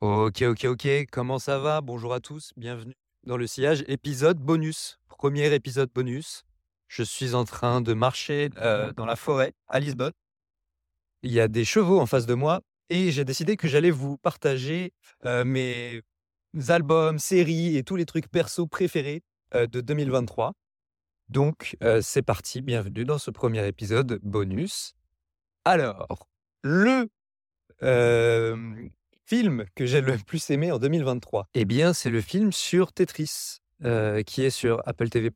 Ok, ok, ok. Comment ça va? Bonjour à tous. Bienvenue dans le sillage épisode bonus. Premier épisode bonus. Je suis en train de marcher euh, dans la forêt à Lisbonne. Il y a des chevaux en face de moi et j'ai décidé que j'allais vous partager euh, mes albums, séries et tous les trucs perso préférés euh, de 2023. Donc, c'est parti. Bienvenue dans ce premier épisode bonus. Alors, le film que j'ai le plus aimé en 2023 Eh bien, c'est le film sur Tetris, euh, qui est sur Apple TV+,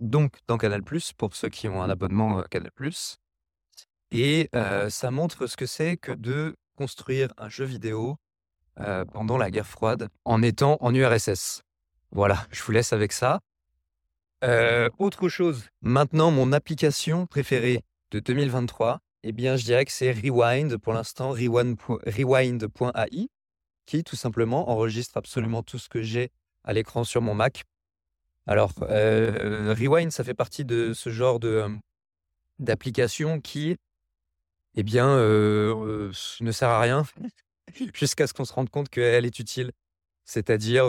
donc dans Canal+, pour ceux qui ont un abonnement euh, Canal+. Et euh, ça montre ce que c'est que de construire un jeu vidéo pendant la guerre froide en étant en URSS. Voilà, je vous laisse avec ça. autre chose, maintenant mon application préférée de 2023, eh bien, je dirais que c'est Rewind pour l'instant, rewind.ai, qui tout simplement enregistre absolument tout ce que j'ai à l'écran sur mon Mac. Alors, euh, Rewind, ça fait partie de ce genre de d'application qui, eh bien, euh, ne sert à rien jusqu'à ce qu'on se rende compte qu'elle est utile. C'est-à-dire,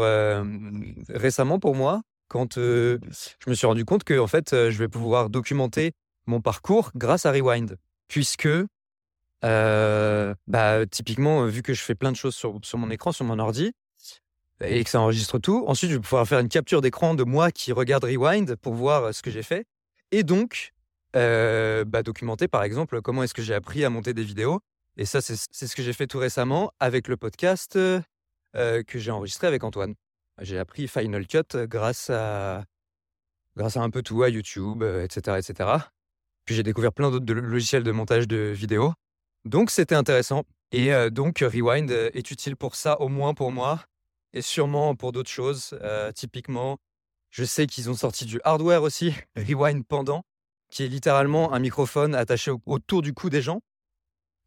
récemment pour moi, quand je me suis rendu compte que en fait, je vais pouvoir documenter mon parcours grâce à Rewind puisque bah, typiquement, vu que je fais plein de choses sur, mon écran, sur mon ordi, et que ça enregistre tout, ensuite je vais pouvoir faire une capture d'écran de moi qui regarde Rewind pour voir ce que j'ai fait, et donc bah, documenter par exemple comment est-ce que j'ai appris à monter des vidéos. Et ça, c'est ce que j'ai fait tout récemment avec le podcast que j'ai enregistré avec Antoine. J'ai appris Final Cut grâce à, grâce à un peu tout, à YouTube, etc., etc. Puis j'ai découvert plein d'autres logiciels de montage de vidéos. Donc c'était intéressant. Et euh, donc Rewind euh, est utile pour ça, au moins pour moi, et sûrement pour d'autres choses. Euh, typiquement, je sais qu'ils ont sorti du hardware aussi, Rewind Pendant, qui est littéralement un microphone attaché autour du cou des gens.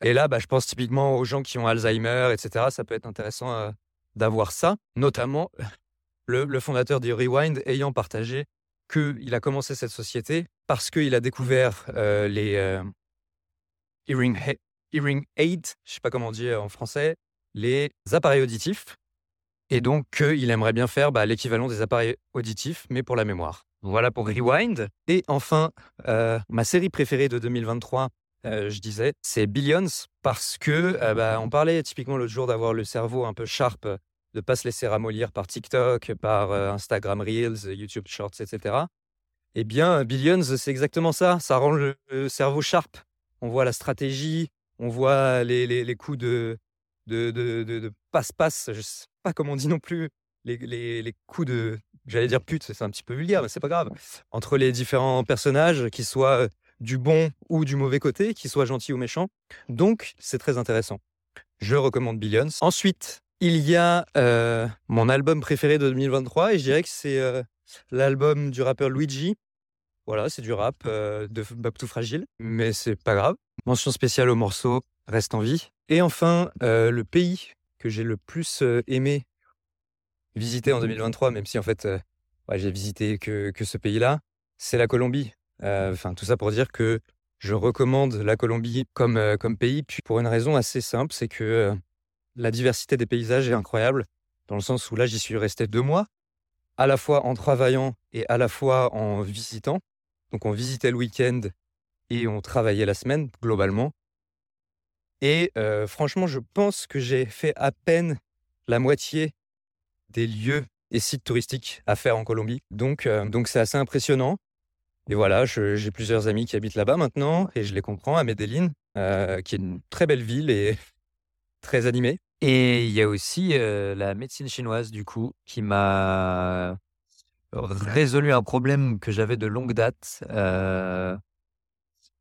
Et là, bah, je pense typiquement aux gens qui ont Alzheimer, etc. Ça peut être intéressant d'avoir ça, notamment le, fondateur de Rewind ayant partagé qu'il a commencé cette société parce qu'il a découvert les euh, hearing, hearing aids, je sais pas comment on dit en français, les appareils auditifs, et donc qu'il aimerait bien faire bah, l'équivalent des appareils auditifs, mais pour la mémoire. Voilà pour Rewind. Et enfin, euh, ma série préférée de 2023, je disais, c'est Billions, parce que bah, on parlait typiquement l'autre jour d'avoir le cerveau un peu sharp de pas se laisser ramollir par TikTok, par euh, Instagram Reels, YouTube Shorts, etc. Eh bien, Billions, c'est exactement ça. Ça rend le, cerveau sharp. On voit la stratégie, on voit les, les, coups de, de, de, passe-passe. Je sais pas comment on dit non plus. Les, les coups de, j'allais dire pute, c'est un petit peu vulgaire, mais c'est pas grave. Entre les différents personnages, qui soient du bon ou du mauvais côté, qu'ils soient gentils ou méchants. Donc, c'est très intéressant. Je recommande Billions. Ensuite, il y a mon album préféré de 2023 et je dirais que c'est l'album du rappeur Luigi. Voilà, c'est du rap de Babtou Fragile, mais c'est pas grave. Mention spéciale au morceau Reste en vie. Et enfin, le pays que j'ai le plus aimé visiter en 2023, même si en fait, j'ai visité que, que ce pays-là, c'est la Colombie. Enfin, tout ça pour dire que je recommande la Colombie comme, comme pays, puis pour une raison assez simple, c'est que la diversité des paysages est incroyable, dans le sens où là, j'y suis resté deux mois, à la fois en travaillant et à la fois en visitant. Donc, on visitait le week-end et on travaillait la semaine, globalement. Et euh, franchement, je pense que j'ai fait à peine la moitié des lieux et sites touristiques à faire en Colombie. Donc, euh, c'est assez impressionnant. Et voilà, j'ai plusieurs amis qui habitent là-bas maintenant et je les comprends à Medellin, euh, qui est une très belle ville et très animée. Et il y a aussi la médecine chinoise, du coup, qui m'a résolu un problème que j'avais de longue date.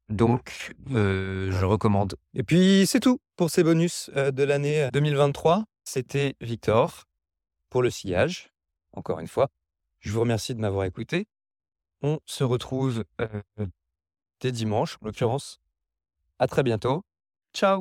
donc, je recommande. Et puis, c'est tout pour ces bonus de l'année 2023. C'était Victor pour le sillage, encore une fois. Je vous remercie de m'avoir écouté. On se retrouve dès dimanche, en l'occurrence. À très bientôt. Ciao